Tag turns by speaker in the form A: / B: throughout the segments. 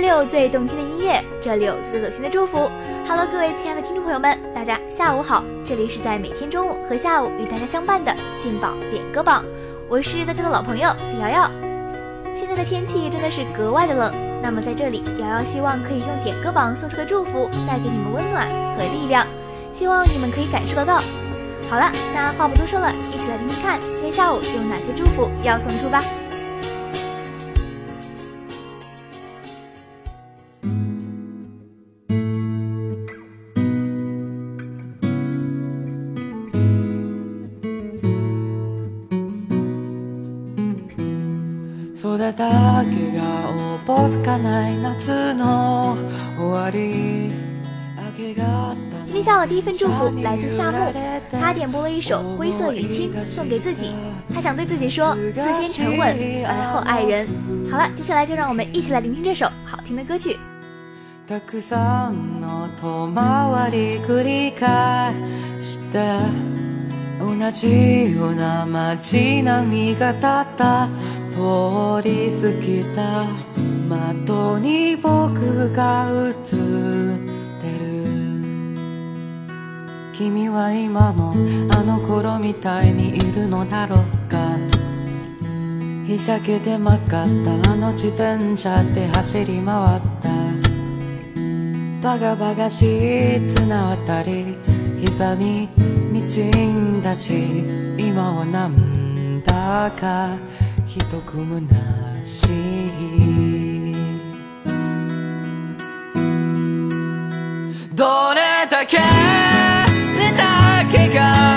A: 六最动听的音乐，这里有最走心的祝福。Hello，各位亲爱的听众朋友们，大家下午好！这里是在每天中午和下午与大家相伴的劲爆点歌榜，我是大家的老朋友瑶瑶。现在的天气真的是格外的冷，那么在这里，瑶瑶希望可以用点歌榜送出的祝福带给你们温暖和力量，希望你们可以感受得到。好了，那话不多说了，一起来听听看今天下午有哪些祝福要送出吧。祝福来自夏木，他点播了一首《灰色与青》，送给自己。他想对自己说：自先沉稳，而后爱人。好了，接下来就让我们一起来聆听这首好听的歌曲。
B: 君は今もあの頃みたいにいるのだろうかひしゃげて曲がったあの自転車で走り回ったバガバガしい綱渡り膝にみちんだし今はなんだかひとくなしいどれだけ kick up.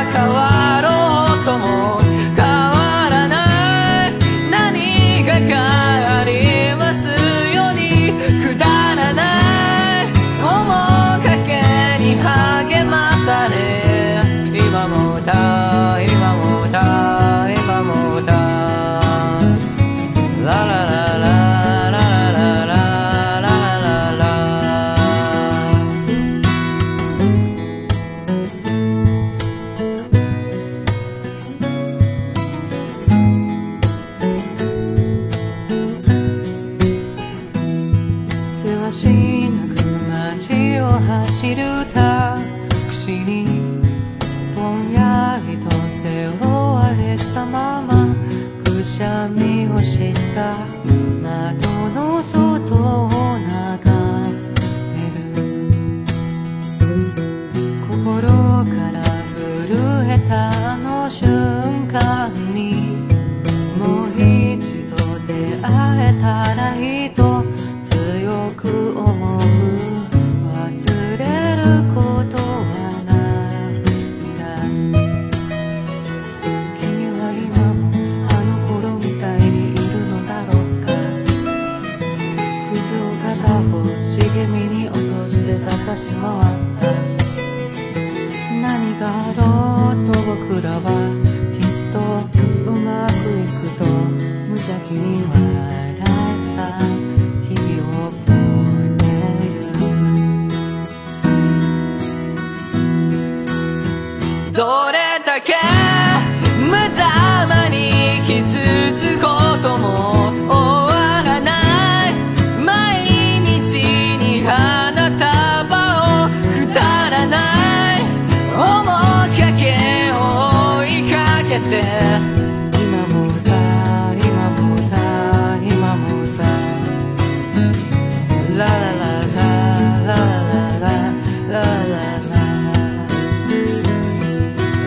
B: たの瞬間にもう一度出会えたらいいと強く思う忘れることはない君は今もあの頃みたいにいるのだろうか靴を片方茂みに落として探し回った何けて今も歌今も歌今も歌ララララララララララ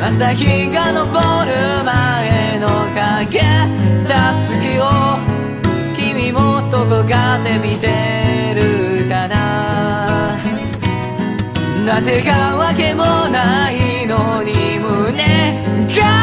B: 朝日が昇る前の影た月を君もどこかで見てるかななぜかわけもないのに胸が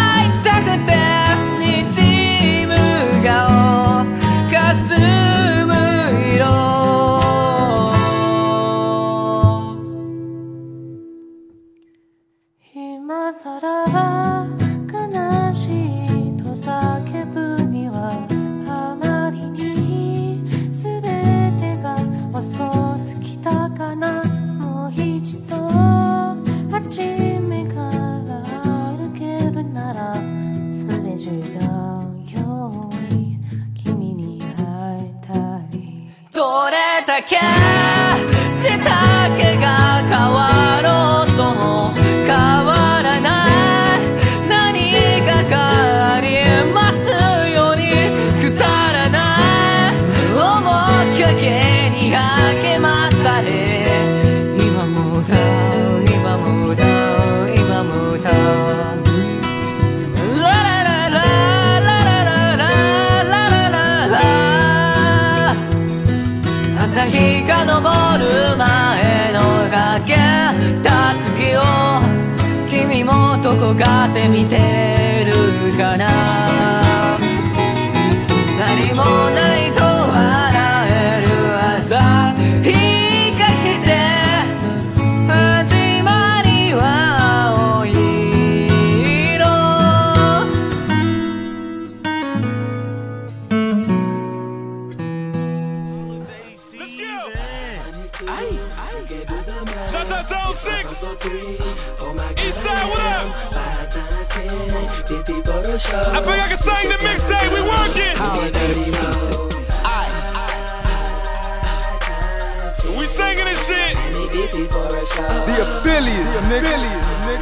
C: singing this shit.
D: The affiliates, affiliates, nigga.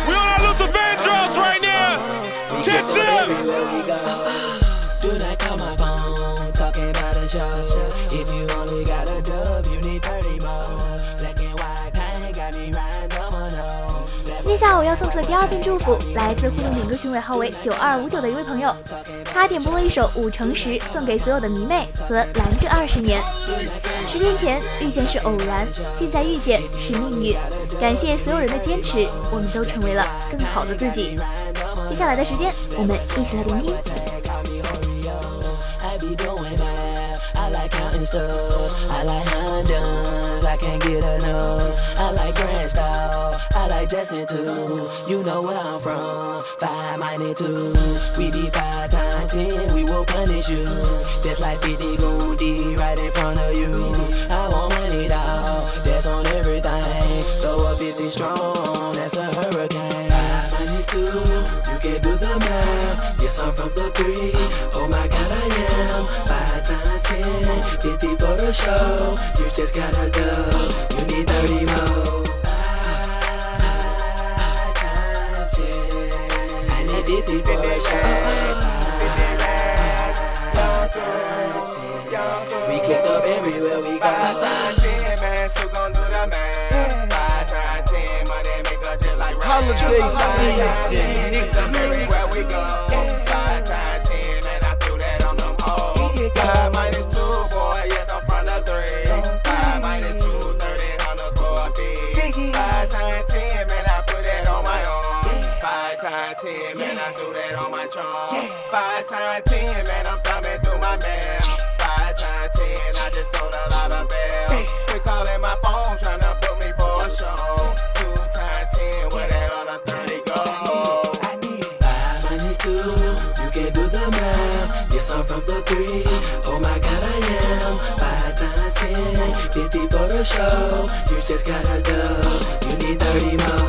C: We on our Luther Vandross right now. Catch up.
E: Do not call my phone, talking about a show. If you only got a
A: 送出的第二份祝福来自互动点歌群尾号为九二五九的一位朋友，他点播了一首《五乘十》，送给所有的迷妹和蓝着二十年。十年前遇见是偶然，现在遇见是命运。感谢所有人的坚持，我们都成为了更好的自己。接下来的时间，我们一起来聆听。
E: I can't get enough. I like Grand Style, I like Jackson too. You know where I'm from, five minus two. We be five times ten, we will punish you. That's like 50 Goldie right in front of the show. You just gotta go. You need 30 more. I need the boy We clicked up everywhere we got.
F: So gon' do the man. Five times ten, money make up just like holiday season. Nigga, everywhere we go. Side times ten, and I threw that on them all. five minus two, boy. touch on. Yeah. Five times ten, man, I'm thumbing through my mail. Five times ten, I just sold a lot of bells. Hey. calling my phone, trying to book me for a show. Two times ten, where that other thirty go?
E: I need I need. Five minus two, you can do the math. Yes, I'm from the three. Oh my God, I am. Five times ten, fifty for a show. You just gotta go. You need thirty more.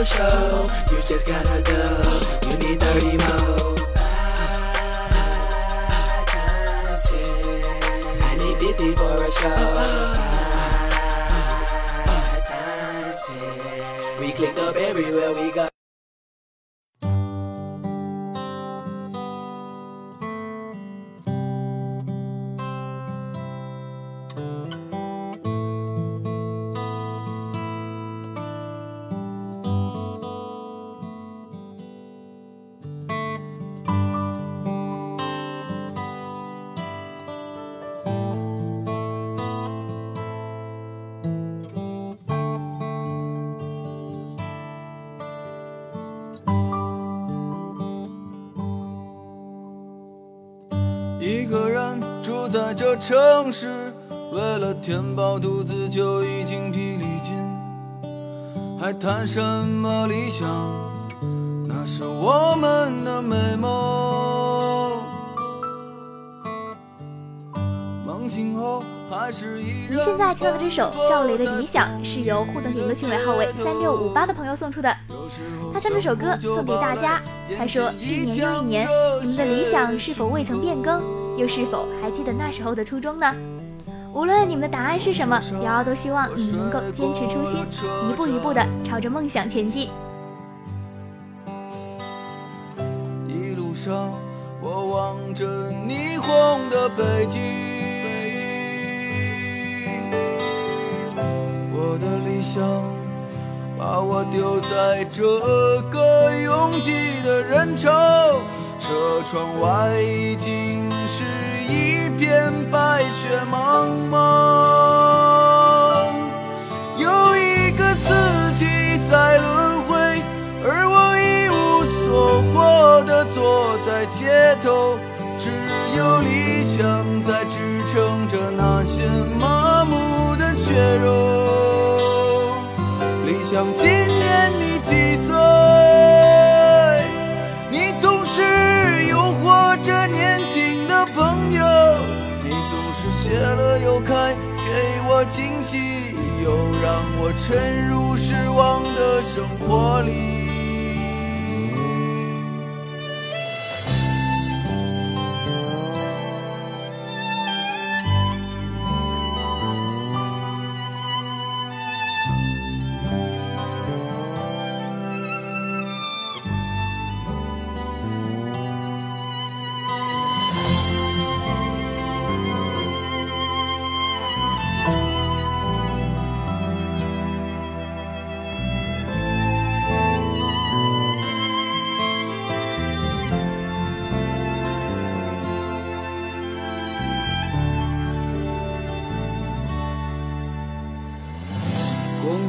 E: A show. You just gotta go. You need 30 more. I need 50 for a show. We clicked up everywhere we go.
G: 在这城市，为了
A: 您现在听到的这首赵雷的理想，是由互动点歌群尾号为三六五八的朋友送出的。他将这首歌送给大家，他说：“一年又一年，你们的理想是否未曾变更？”又是否还记得那时候的初衷呢？无论你们的答案是什么，瑶瑶都希望你们能够坚持初心，一步一步的朝着梦想前进。
G: 一路上，我望着霓虹的北京，我的理想把我丢在这个拥挤的人潮，车窗外已经。片白雪茫茫，有一个四季在轮回，而我一无所获的坐在街头，只有理想在支撑着那些麻木的血肉，理想。惊喜又让我沉入失望的生活里。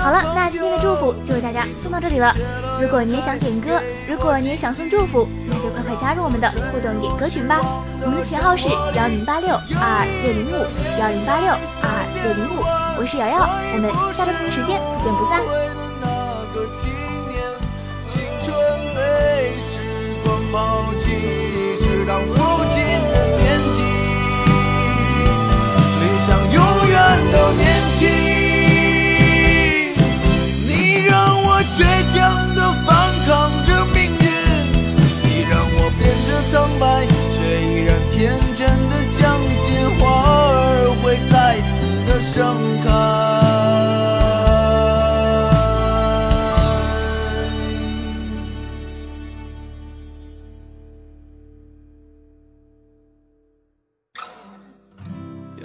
A: 好了，那今天的祝福就为大家送到这里了。如果你也想点歌，如果你也想送祝福，那就快快加入我们的互动点歌群吧。我们的群号是幺零八六二六零五幺零八六二六零五。我是瑶瑶，我们下周同一时间不见不散。
G: 抱起，直当我。